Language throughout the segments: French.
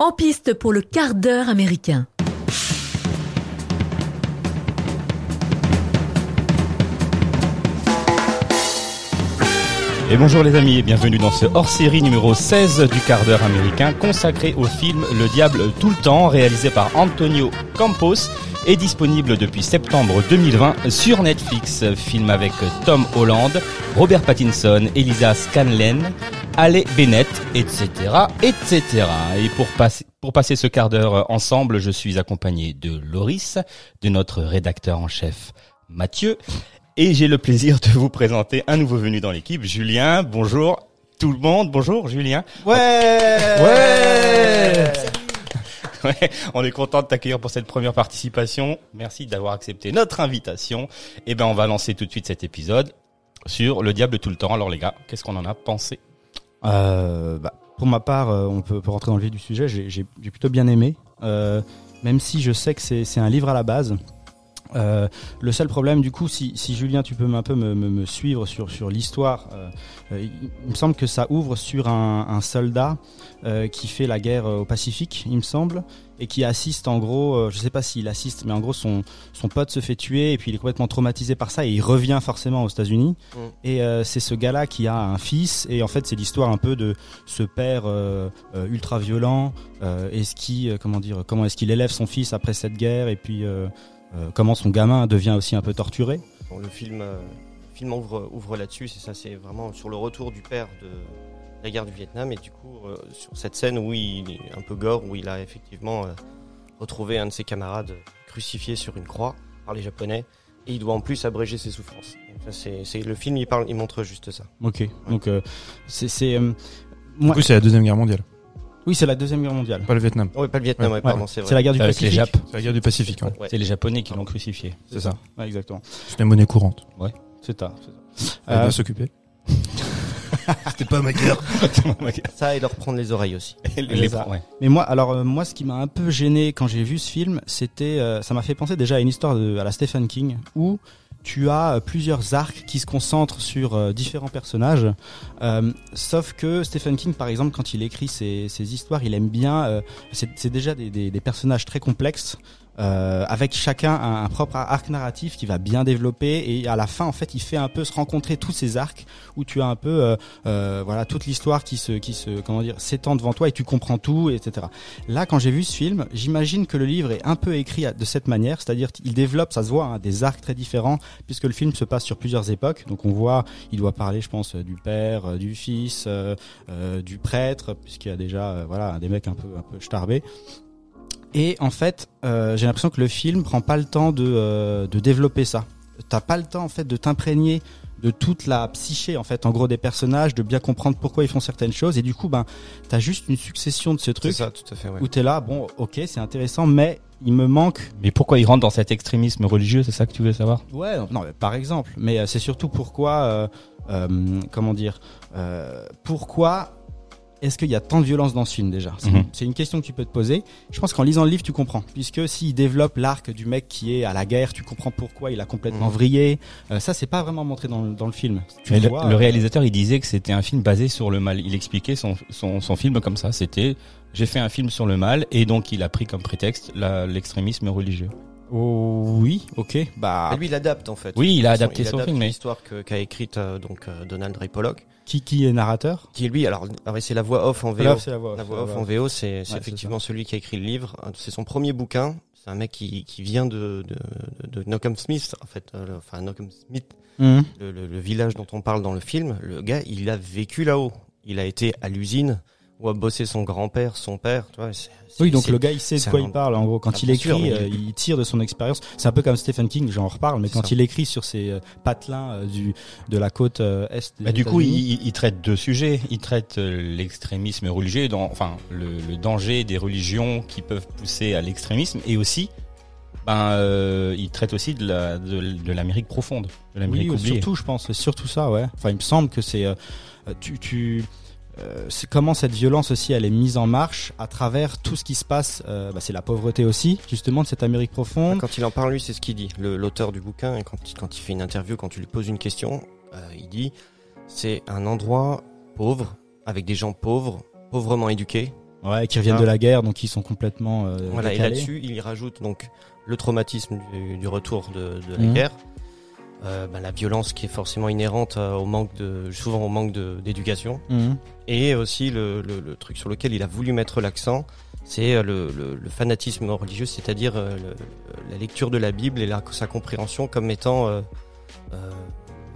En piste pour le quart d'heure américain. Et bonjour les amis et bienvenue dans ce hors-série numéro 16 du quart d'heure américain consacré au film Le Diable tout le temps réalisé par Antonio Campos et disponible depuis septembre 2020 sur Netflix. Film avec Tom Holland, Robert Pattinson, Elisa Scanlen, Ale Bennett, etc., etc. Et pour passer, pour passer ce quart d'heure ensemble, je suis accompagné de Loris, de notre rédacteur en chef Mathieu et j'ai le plaisir de vous présenter un nouveau venu dans l'équipe, Julien. Bonjour tout le monde. Bonjour Julien. Ouais. Ouais. On est content de t'accueillir pour cette première participation. Merci d'avoir accepté notre invitation. Et ben, on va lancer tout de suite cet épisode sur le diable tout le temps. Alors les gars, qu'est-ce qu'on en a pensé? Euh, bah, Pour ma part, euh, on peut, peut, rentrer dans le vif du sujet. J'ai plutôt bien aimé, euh, même si je sais que c'est un livre à la base. Euh, le seul problème, du coup, si, si, Julien, tu peux un peu me, me, me suivre sur, sur l'histoire, euh, euh, il me semble que ça ouvre sur un, un soldat euh, qui fait la guerre au Pacifique, il me semble, et qui assiste en gros, euh, je sais pas s'il assiste, mais en gros son, son pote se fait tuer et puis il est complètement traumatisé par ça et il revient forcément aux États-Unis. Mm. Et euh, c'est ce gars-là qui a un fils et en fait c'est l'histoire un peu de ce père ultra violent. est-ce qui, comment dire, comment est-ce qu'il élève son fils après cette guerre et puis euh, comment son gamin devient aussi un peu torturé. Bon, le film, euh, le film ouvre, ouvre là-dessus, c'est ça, c'est vraiment sur le retour du père de la guerre du Vietnam et du coup euh, sur cette scène où il est un peu gore, où il a effectivement euh, retrouvé un de ses camarades crucifié sur une croix par les Japonais et il doit en plus abréger ses souffrances. Donc ça, c'est, le film, il parle, il montre juste ça. Ok, ouais. donc c'est, c'est moi... du coup c'est la deuxième guerre mondiale. Oui, c'est la deuxième guerre mondiale. Pas le Vietnam. Oui, pas le Vietnam, ouais, ouais pardon, c'est C'est la guerre du Pacifique. les. C'est la guerre du Pacifique. Ouais. C'est les Japonais qui l'ont crucifié. C'est ça. Ouais, exactement. C'est la monnaie courante. Ouais. C'est ça. Elle euh... doit s'occuper. C'était pas ma guerre. ça et leur prendre les oreilles aussi. les, les ouais. Mais moi, alors euh, moi, ce qui m'a un peu gêné quand j'ai vu ce film, c'était, euh, ça m'a fait penser déjà à une histoire de, à la Stephen King où tu as plusieurs arcs qui se concentrent sur euh, différents personnages. Euh, sauf que Stephen King, par exemple, quand il écrit ses, histoires, il aime bien. Euh, c'est déjà des, personnages très complexes. Euh, avec chacun un, un, propre arc narratif qui va bien développer et à la fin en fait il fait un peu se rencontrer tous ces arcs où tu as un peu euh, euh, voilà toute l'histoire qui se qui se comment dire s'étend devant toi et tu comprends tout etc là quand j'ai vu ce film j'imagine que le livre est un peu écrit de cette manière c'est-à-dire qu'il développe ça se voit hein, des arcs très différents puisque le film se passe sur plusieurs époques. Donc on voit il doit parler je pense du père du fils euh, du prêtre puisqu'il y a déjà voilà des mecs un peu un peu starbés et en fait, euh, j'ai l'impression que le film prend pas le temps de, euh, de développer ça. T'as pas le temps en fait de t'imprégner de toute la psyché en fait, en gros des personnages, de bien comprendre pourquoi ils font certaines choses. Et du coup, ben, t'as juste une succession de ce truc. ça, tout à fait. Ouais. Où t'es là, bon, ok, c'est intéressant, mais il me manque. Mais pourquoi ils rentrent dans cet extrémisme religieux C'est ça que tu veux savoir? Ouais, non, mais par exemple. Mais euh, c'est surtout pourquoi, euh, comment dire, euh, pourquoi est-ce qu'il y a tant de violence dans ce film déjà C'est Mhm. mmh. une question que tu peux te poser. Je pense qu'en lisant le livre, tu comprends. Puisque s'il développe l'arc du mec qui est à la guerre, tu comprends pourquoi il a complètement Mhm. vrillé. Euh, ça, c'est pas vraiment montré dans, le- dans le film. Tu Mais le, vois, le euh, réalisateur, il disait que c'était un film basé sur le mal. Il expliquait son, son, son film comme ça. C'était j'ai fait un film sur le mal et donc il a pris comme prétexte l'extrémisme religieux. Oh, oui, ok. Bah, Et lui, il adapte en fait. Oui, il a adapté façon, son il film, adapte mais- l'histoire qu'a écrite euh, donc euh, Donald Ray Pollock, qui, qui est narrateur qui est lui. Alors, alors, c'est la voix off en VO. Là, la voix. La c'est voix off en VO, c'est Ouais, effectivement celui qui a écrit le livre. C'est son premier bouquin. C'est un mec qui, qui vient de, de, de, Smith, en fait. euh, enfin, Knockham Smith, Mhm. le, le, le village dont on parle dans le film. Le gars, il a vécu là-haut. Il a été à l'usine où a bossé son grand-père, son père. Tu vois, Oui, donc le gars, il sait de quoi un- il parle. En gros, quand Ah, il écrit, sûr, mais euh, il tire de son expérience. C'est un peu comme Stephen King, j'en reparle, mais quand ça. il écrit sur ses euh, patelins euh, du de la côte est. Bah, du coup, il, il traite deux sujets. Il traite l'extrémisme religieux, dans, enfin le, le danger des religions qui peuvent pousser à l'extrémisme, et aussi, ben, euh, il traite aussi de la de, l'Amérique profonde, de l'Amérique Oui, oubliée. surtout, je pense, surtout ça, ouais. Enfin, il me semble que c'est, euh, tu, tu, euh, comment cette violence aussi, elle est mise en marche à travers tout ce qui se passe. Euh, bah, c'est la pauvreté aussi, justement, de cette Amérique profonde. Quand il en parle, lui, c'est ce qu'il dit. L'auteur du bouquin, et quand, il- quand il fait une interview, quand tu lui poses une question, euh, il dit c'est un endroit pauvre, avec des gens pauvres, pauvrement éduqués, Ouais, qui reviennent Ah. de la guerre, donc ils sont complètement. Voilà, et là-dessus, il y rajoute donc le traumatisme du, du retour de, de la Mhm. guerre, euh, bah, la violence qui est forcément inhérente euh, au manque de, souvent au manque d'éducation, Mhm. et aussi le, le- le truc sur lequel il a voulu mettre l'accent, c'est euh, le, fanatisme religieux, c'est-à-dire la lecture de la Bible et la, sa compréhension comme étant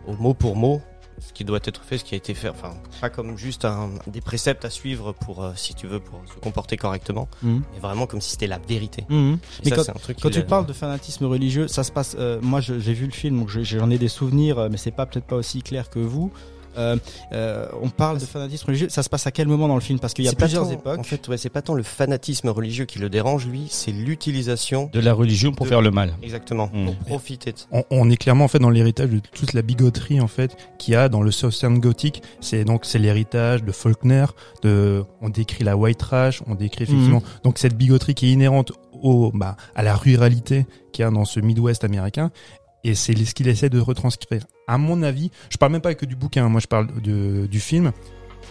au mot pour mot ce qui doit être fait, ce qui a été fait, enfin pas comme juste un, des préceptes à suivre pour, euh, si tu veux, pour se comporter correctement, Mhm. mais vraiment comme si c'était la vérité. Mhm. Et Mais ça, quand- c'est un truc Quand qu'il tu a- parles de fanatisme religieux, ça se passe. euh, moi, j'ai vu le film, donc je- j'en ai des souvenirs, euh, mais c'est pas peut-être pas aussi clair que vous. Euh, euh, on parle de fanatisme religieux. Ça se passe à quel moment dans le film? Parce qu'il y a plusieurs tant- époques. En fait, ouais, c'est pas tant le fanatisme religieux qui le dérange, lui, c'est l'utilisation. De la religion pour De- faire le mal. Exactement. Mm. Pour profiter de ça. on, on est clairement en fait dans l'héritage de toute la bigoterie en fait qu'il y a dans le Southern Gothic. C'est donc c'est l'héritage de Faulkner. De, on décrit la white trash, on décrit effectivement donc cette bigoterie qui est inhérente au bah, à la ruralité qu'il y a dans ce Midwest américain. Et c'est ce qu'il essaie de retranscrire. À mon avis, je parle même pas que du bouquin. Moi, je parle de, du film.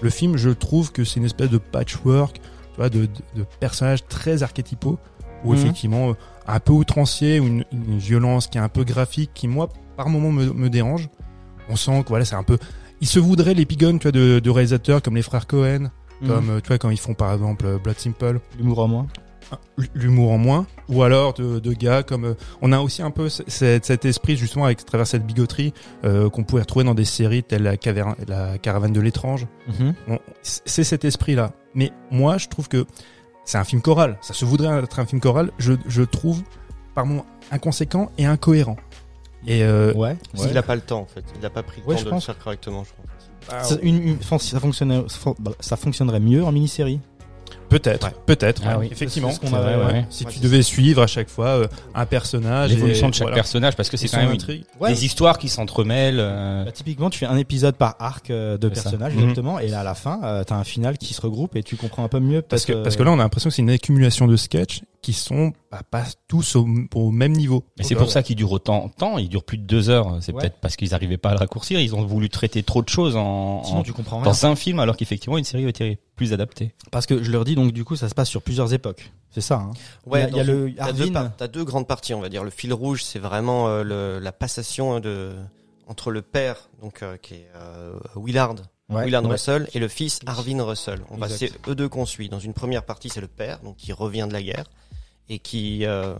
Le film, je trouve que c'est une espèce de patchwork, tu vois, de, de, de personnages très archétypaux où Mhm. effectivement euh, un peu outrancier ou une, une violence qui est un peu graphique qui moi par moment me, me dérange. On sent que voilà c'est un peu ils se voudraient l'épigone tu vois de, de réalisateurs comme les frères Cohen, Mhm. comme euh, tu vois quand ils font par exemple euh, Blood Simple, l'humour en moins. L'humour en moins, ou alors de, de gars comme euh, on a aussi un peu cet, cet esprit justement avec à travers cette bigoterie euh, qu'on pouvait retrouver dans des séries telles la, la caravane de l'étrange. Mhm. On- c'est cet esprit-là. Mais moi, je trouve que c'est un film choral. Ça se voudrait être un film choral. Je, je trouve par moments inconséquent et incohérent. Et euh, Ouais. Il a pas le temps, en fait. Il a pas pris le Ouais, temps je de pense. le faire correctement, je pense. Ça, une- une- ça fonctionnerait, ça fonctionnerait mieux en mini-série. Peut-être, Ouais. peut-être, Ah oui. effectivement. Ce ouais. ouais. Si tu devais suivre à chaque fois euh, un personnage, L'évolution de chaque voilà. personnage, parce que c'est quand même intrigue. Des histoires qui s'entremêlent. euh, Bah, typiquement, tu fais un épisode par arc euh, de ça. personnages, Mhm. exactement, et là, à la fin, euh, t'as un final qui se regroupe et tu comprends un peu mieux. Parce que, peut-être, parce que là, on a l'impression que c'est une accumulation de sketchs qui sont bah, pas tous au, au même niveau. Mais c'est pour ça qu'il dure autant de temps. Il dure plus de deux heures. C'est Ouais. peut-être parce qu'ils n'arrivaient pas à le raccourcir. Ils ont voulu traiter trop de choses en, sinon en- tu comprends rien. dans un film, alors qu'effectivement une série était plus adaptée. Parce que je leur dis donc du coup, ça se passe sur plusieurs époques. C'est ça. Hein. Il y a- y a le t'as deux, deux grandes parties, on va dire. Le fil rouge, c'est vraiment euh, le, la passation de entre le père, donc euh, qui est euh, Willard, Ouais, ouais. Russell, et le fils Arvin Russell. On va, c'est eux deux qu'on suit. Dans une première partie, c'est le père, donc qui revient de la guerre et qui euh,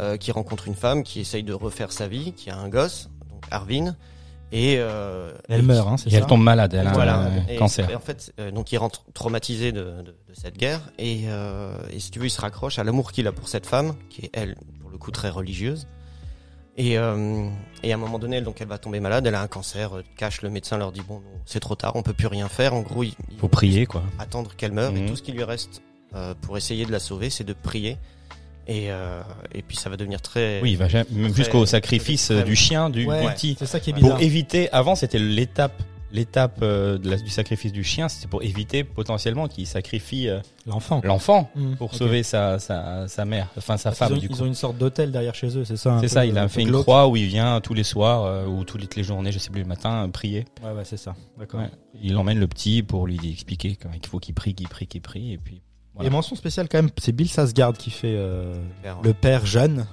euh, qui rencontre une femme qui essaye de refaire sa vie, qui a un gosse, donc Arvin, et euh, Elle meurt, hein, c'est Et ça. elle tombe malade. Elle a voilà. un Et- cancer. Et en fait, euh, donc il rentre traumatisé de, de, de cette guerre et, euh, et si tu veux, il se raccroche à l'amour qu'il a pour cette femme, qui est elle, pour le coup, très religieuse. Et, euh, et à un moment donné, elle, donc elle va tomber malade, elle a un cancer, euh, cache le médecin leur dit bon, non, c'est trop tard, on peut plus rien faire. En gros, il, il Faut prier, quoi. attendre qu'elle meure et Mhm. tout ce qui lui reste euh, pour essayer de la sauver, c'est de prier. Et, euh, et puis ça va devenir très. Oui, il va même jusqu'au sacrifice très- du chien, du, Ouais, du petit. c'est ça qui est bizarre. Pour éviter, avant c'était l'étape, l'étape euh, de la- du sacrifice du chien, c'était pour éviter potentiellement qu'il sacrifie euh, L'enfant. l'enfant Mhm. pour Ok. sauver sa, sa, sa mère, enfin sa Parce qu'ils femme ont, du ils coup. ont une sorte d'hôtel derrière chez eux, c'est ça. un C'est peu, ça, il a un fait une glauque. croix où il vient tous les soirs euh, ou toutes les journées, je sais plus le matin, euh, prier. Ouais, ouais, c'est ça. D'accord. Ouais. Il emmène le petit pour lui expliquer qu'il faut qu'il prie, qu'il prie, qu'il prie, et puis voilà. Et mention spéciale quand même, c'est Bill Sasgard qui fait euh, Père. le père jeune.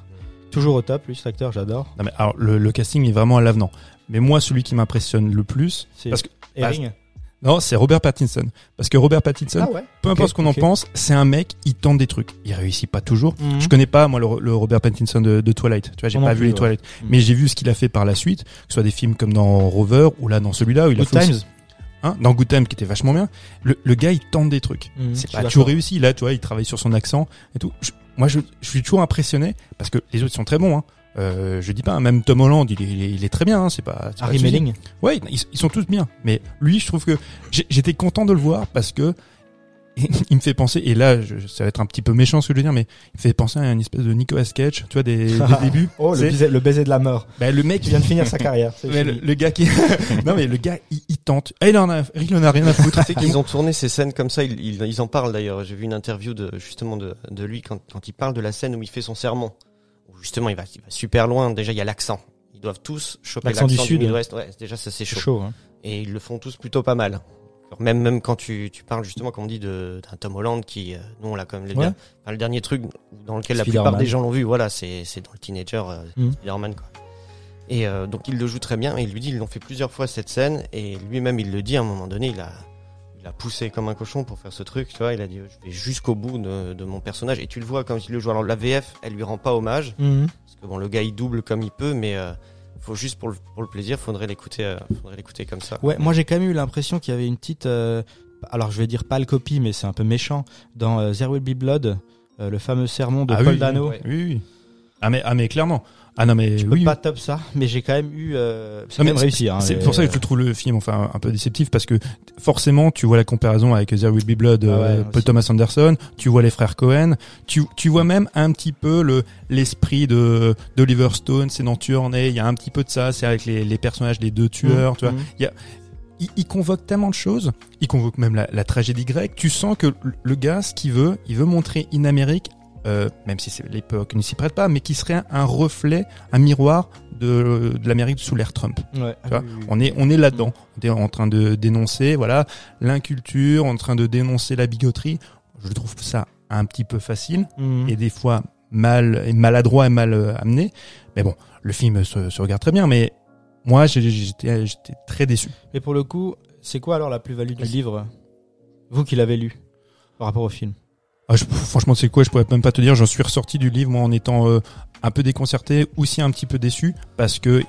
Toujours au top, lui, cet acteur, j'adore. Non, mais alors, le, le casting est vraiment à l'avenant. Mais moi, celui qui m'impressionne le plus, C'est Parce que- Herring. non, c'est Robert Pattinson. Parce que Robert Pattinson, Ah ouais. peu importe ce qu'on en pense, c'est un mec, il tente des trucs. Il réussit pas toujours. Mhm. Je connais pas moi le, le Robert Pattinson de, de Twilight. Tu vois, j'ai pas vu les ouais. Twilight, Mm. mais j'ai vu ce qu'il a fait par la suite, que ce soit des films comme dans Rover ou là dans celui-là où il a Good fait aussi- Times. hein, dans Good Time qui était vachement bien. Le, le gars, il tente des trucs. Mhm, C'est pas toujours réussi. Là, tu vois, il travaille sur son accent et tout. Je- moi, je, je suis toujours impressionné parce que les autres sont très bons. Hein. Euh, je dis pas, hein, même Tom Holland, il est, il est, il est très bien. Hein, c'est pas. Harry. Melling. Ouais, ils, ils sont tous bien. Mais lui, je trouve que j'étais content de le voir parce que il me fait penser. Et là, je, ça va être un petit peu méchant ce que je veux dire, mais il me fait penser à une espèce de Nicolas Cage, tu vois, des, des débuts. Oh, le C'est- baiser, le baiser de la mort. bah, le mec, Qui vient de finir sa carrière. c'est mais le, gars qui, non mais le gars, il, il tente. Ah, il en a, il en a rien à foutre. Tu sais qu'ils ont tourné ces scènes comme ça, ils, ils, ils en parlent d'ailleurs. J'ai vu une interview de justement de, de lui quand, quand il parle de la scène où il fait son sermon. Où justement il va, il va super loin. Déjà il y a l'accent. Ils doivent tous choper L'accent du l'accent du, Sud. Ouais, déjà ça c'est C'est chaud. chaud. Hein. Et ils le font tous plutôt pas mal. Même même quand tu, tu parles justement, comme on dit, d'un Tom Holland qui, euh, nous on l'a quand même le, Ouais. dernier truc dans lequel la plupart des gens l'ont vu, voilà, c'est dans le teenager euh, Mhm. Spider-Man. Et euh, donc il le joue très bien et il lui dit ils l'ont fait plusieurs fois cette scène et lui-même il le dit à un moment donné il a il a poussé comme un cochon pour faire ce truc tu vois il a dit je vais jusqu'au bout de, de mon personnage et tu le vois quand il le joue alors la VF elle lui rend pas hommage Mhm. parce que bon le gars il double comme il peut mais euh, faut juste pour le, pour le plaisir faudrait l'écouter euh, faudrait l'écouter comme ça Ouais, moi j'ai quand même eu l'impression qu'il y avait une petite. euh, alors je vais dire pas le copie, mais c'est un peu méchant dans euh, There Will Be Blood, euh, le fameux sermon de Ah Paul oui, Dano. Oui, oui. Ah mais, ah mais clairement. Ah non mais Je peux oui. pas top ça, mais j'ai quand même eu. Euh, c'est même réussi. Hein, C'est pour ça que je trouve le film enfin un peu déceptif parce que forcément tu vois la comparaison avec There Will Be Blood, Ah euh, Paul. Thomas Anderson, tu vois les frères Cohen, tu tu vois même un petit peu le l'esprit de d'Oliver Stone, c'est dans il y a un petit peu de ça, c'est avec les, les personnages des deux tueurs, tu vois. Mhm. Il, il convoque tellement de choses, il convoque même la, la tragédie grecque. Tu sens que le- le gars, ce qu'il veut, il veut montrer une Amérique, euh, même si c'est- l'époque ne s'y prête pas, mais qui serait un, un reflet, un miroir de, de l'Amérique sous l'ère Trump. Ouais. Tu vois, Ah oui, oui, oui. On est, on est là-dedans. On est en train de dénoncer, voilà, l'inculture, en train de dénoncer la bigoterie. Je trouve ça un petit peu facile Mhm. et des fois mal, maladroit et mal euh, amené. Mais bon, le film se, se regarde très bien, mais moi, j'étais très déçu. Et pour le coup, c'est quoi alors la plus-value du livre Vous qui l'avez lu par rapport au film? Ah, je- franchement, c'est quoi Je pourrais même pas te dire. J'en suis ressorti du livre moi en étant euh, un peu déconcerté, aussi un petit peu déçu, parce que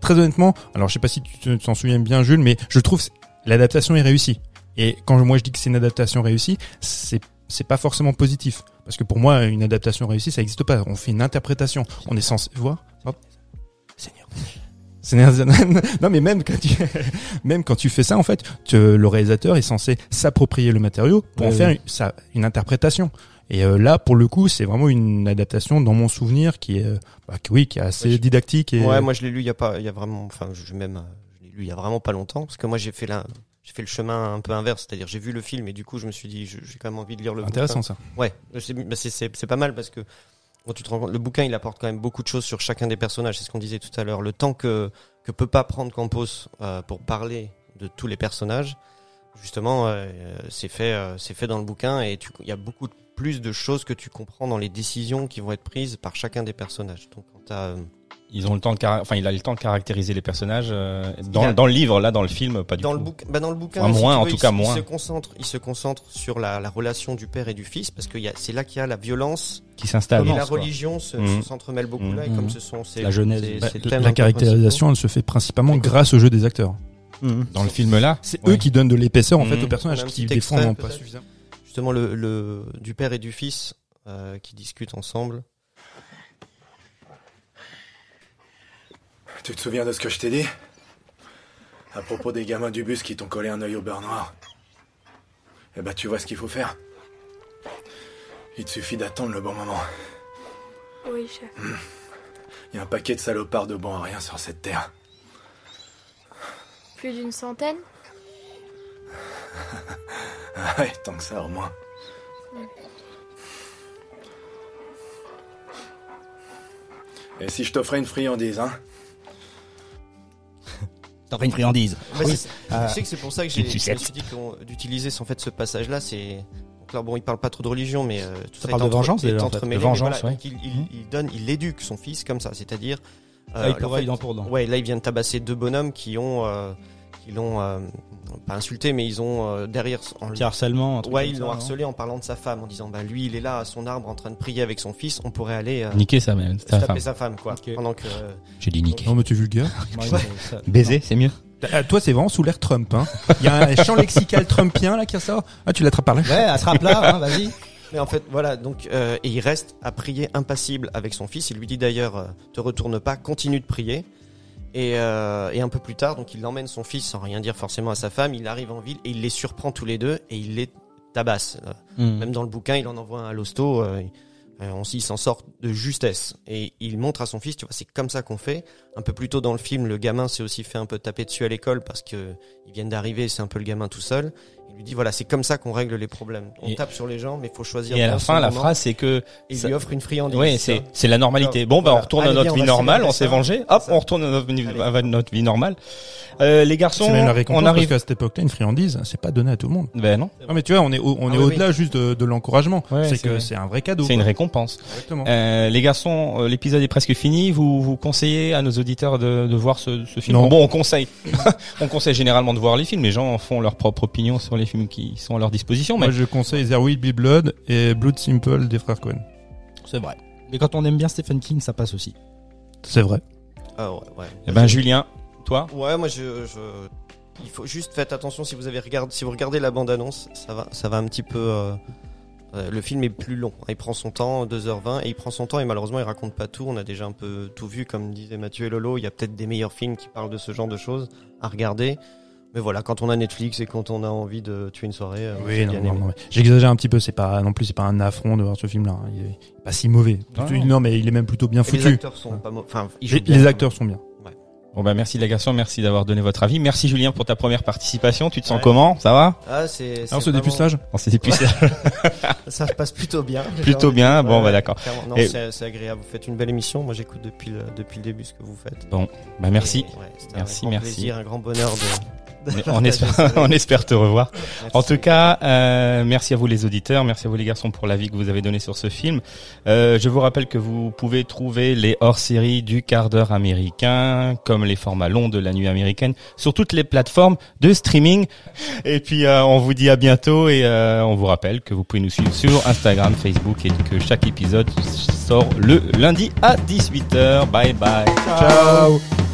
très honnêtement, alors je sais pas si tu te- t'en souviens bien, Jules, mais je trouve l'adaptation est réussie. Et quand moi je dis que c'est une adaptation réussie, c'est c'est pas forcément positif, parce que pour moi une adaptation réussie ça n'existe pas. On fait une interprétation. On est censé voir. Seigneur. Non mais même quand tu même quand tu fais ça en fait, tu- le réalisateur est censé s'approprier le matériau pour en faire ouais. une, ça, une interprétation. Et euh, là, pour le coup, c'est vraiment une adaptation dans mon souvenir qui est, euh, bah, qui- oui, qui est assez Ouais, didactique. Et, ouais moi je l'ai lu il y a pas il y a vraiment enfin je même euh, je l'ai lu il y a vraiment pas longtemps parce que moi j'ai fait la j'ai fait le chemin un peu inverse c'est-à-dire j'ai vu le film et du coup je me suis dit j'ai quand même envie de lire le intéressant ça. Ouais, c'est bah, pas mal parce que le bouquin il apporte quand même beaucoup de choses sur chacun des personnages. C'est ce qu'on disait tout à l'heure. Le temps que que peut pas prendre Campos euh, pour parler de tous les personnages, justement, euh, c'est fait euh, fait dans le bouquin et il y a beaucoup plus de choses que tu comprends dans les décisions qui vont être prises par chacun des personnages. Donc quand Ils ont le temps de enfin il a le temps de caractériser les personnages euh, dans, a- dans le livre là dans le film pas du dans tout. le bouquin, bah dans le bouquin, Enfin, moins, en veux, tout il cas, se- moins. Il se concentre, il se concentre sur la, la relation du père et du fils parce que y a- c'est là qu'il y a la violence qui s'installe. et la religion se, Mhm. se- s'entremêlent beaucoup là et comme ce sont ces La Genèse. ces- Bah, ces la caractérisation, elle se fait principalement grâce au jeu des acteurs. Mhm. Dans le film là, C'est Ouais. eux qui donnent de l'épaisseur en fait aux personnages qui n'ont pas suffisamment. justement le, le du père et du fils euh, qui discutent ensemble. Tu te souviens de ce que je t'ai dit? À propos des gamins du bus qui t'ont collé un œil au beurre noir Eh ben, tu vois ce qu'il faut faire. Il te suffit d'attendre le bon moment. Oui, chef. Il y a un paquet de salopards de bon à rien sur cette terre. Plus d'une centaine? Ah ouais, tant que ça au moins. Et si je t'offrais une friandise, hein? T'as une friandise. Bah, c'est- Ah. Je sais que c'est pour ça que j'ai, dit d'utiliser en fait ce passage-là, c'est là bon, il parle pas trop de religion, mais euh, tout ça, parle est de vengeance, déjà, en fait. De vengeance, voilà, ouais. il, il, il donne, il éduque son fils comme ça, c'est-à-dire. Ah, il en pourrait fait, dent pour dent. Ouais, là, il vient de tabasser deux bonhommes qui ont, euh, qui l'ont euh, pas insulté, mais ils ont euh, derrière en Petit harcèlement. un truc Ouais, ils l'ont harcelé en parlant de sa femme, en disant bah lui il est là à son arbre en train de prier avec son fils, on pourrait aller euh, niquer ça même, taper femme. sa femme quoi. Ok. Pendant que euh, J'ai dit niquer. Non mais tu es vulgaire. Baiser, c'est mieux. Ah, toi c'est vraiment sous l'ère Trump. Hein. Il y a un champ lexical trumpien là qui sort. Ah tu l'attrapes par là. Ouais, attrape là, hein, vas-y. mais en fait voilà donc euh, et il reste à prier impassible avec son fils. Il lui dit d'ailleurs euh, te retourne pas, continue de prier. Et, euh, et un peu plus tard donc il emmène son fils sans rien dire forcément à sa femme. Il arrive en ville et il les surprend tous les deux et il les tabasse. Euh, Mhm. Même dans le bouquin, il en envoie un à l'hosto. Euh, euh, on s'y s'en sort de justesse. Et il montre à son fils, tu vois, c'est comme ça qu'on fait. Un peu plus tôt dans le film, le gamin s'est aussi fait un peu taper dessus à l'école parce que ils viennent d'arriver, c'est un peu le gamin tout seul. Il lui dit voilà, c'est comme ça qu'on règle les problèmes. On Et- tape sur les gens, mais il faut choisir. Et à la fin, la phrase, c'est que il ça- lui offre une friandise. Ouais, c'est c'est la normalité. Bon, bah on voilà. retourne à notre on vie normale, on s'est vengé. Hop, Ça. on retourne à notre vie, Allez. à notre vie normale. Euh, les garçons, C'est même la récompense on parce arrive. qu'à cette époque-là, une friandise, c'est pas donné à tout le monde. Ben non, Non mais tu vois, on est au- on Ah est oui, au-delà juste de, de l'encouragement. Ouais, c'est que c'est un vrai cadeau. c'est une récompense. Exactement. Euh, les garçons, euh, l'épisode est presque fini. Vous vous conseillez à nos auditeurs de, de voir ce, ce film? Non. Bon, on conseille. on conseille généralement de voir les films. Les gens font leur propre opinion sur les films qui sont à leur disposition. Mais Moi, je conseille There Will Be Blood et Blood Simple des frères Cohen. C'est vrai. Mais quand on aime bien Stephen King, ça passe aussi. C'est vrai. Ah ouais, ouais. eh ben Julien, toi, Ouais, moi je, je, il faut juste faites attention si vous avez regardé, si vous regardez la bande annonce, ça va, ça va un petit peu. euh, euh, le film est plus long. Il prend son temps, 2h20, et il prend son temps et malheureusement il raconte pas tout. On a déjà un peu tout vu, comme disaient Mathieu et Lolo. Il y a peut-être des meilleurs films qui parlent de ce genre de choses à regarder. Mais voilà, quand on a Netflix et quand on a envie de tuer une soirée, euh, j'ai Oui, non, non, non, J'exagère un petit peu. C'est pas non plus, c'est pas un affront de voir ce film-là. hein. Il est pas si mauvais. Ah Plutôt- non. non, mais il est même plutôt bien Et les foutu. acteurs sont pas mauvais. Enfin, Les, bien. les acteurs sont bien. bon ben merci les garçons, merci d'avoir donné votre avis. Merci Julien pour ta première participation. Tu te sens Ouais. comment? Ça va? Ah, c'est. Alors c'est ce vraiment- dépucelage? On s'est plus Ça se passe plutôt bien. Plutôt bien, bon, Ouais, bah, d'accord. Non, Et- c'est c'est agréable. Vous faites une belle émission. Moi, j'écoute depuis le, depuis le début ce que vous faites. Bah merci. Et, ouais, Merci, un grand merci. plaisir, un grand bonheur de. on espère, ça. on espère te revoir. Merci. En tout cas, euh, merci à vous les auditeurs, merci à vous les garçons pour l'avis que vous avez donné sur ce film. Euh, je vous rappelle que vous pouvez trouver les hors-séries du quart d'heure américain, comme les formats longs de la nuit américaine, sur toutes les plateformes de streaming. Et puis, euh, on vous dit à bientôt et euh, on vous rappelle que vous pouvez nous suivre sur Instagram, Facebook et que chaque épisode sort le lundi à 18h. Bye bye. Ciao.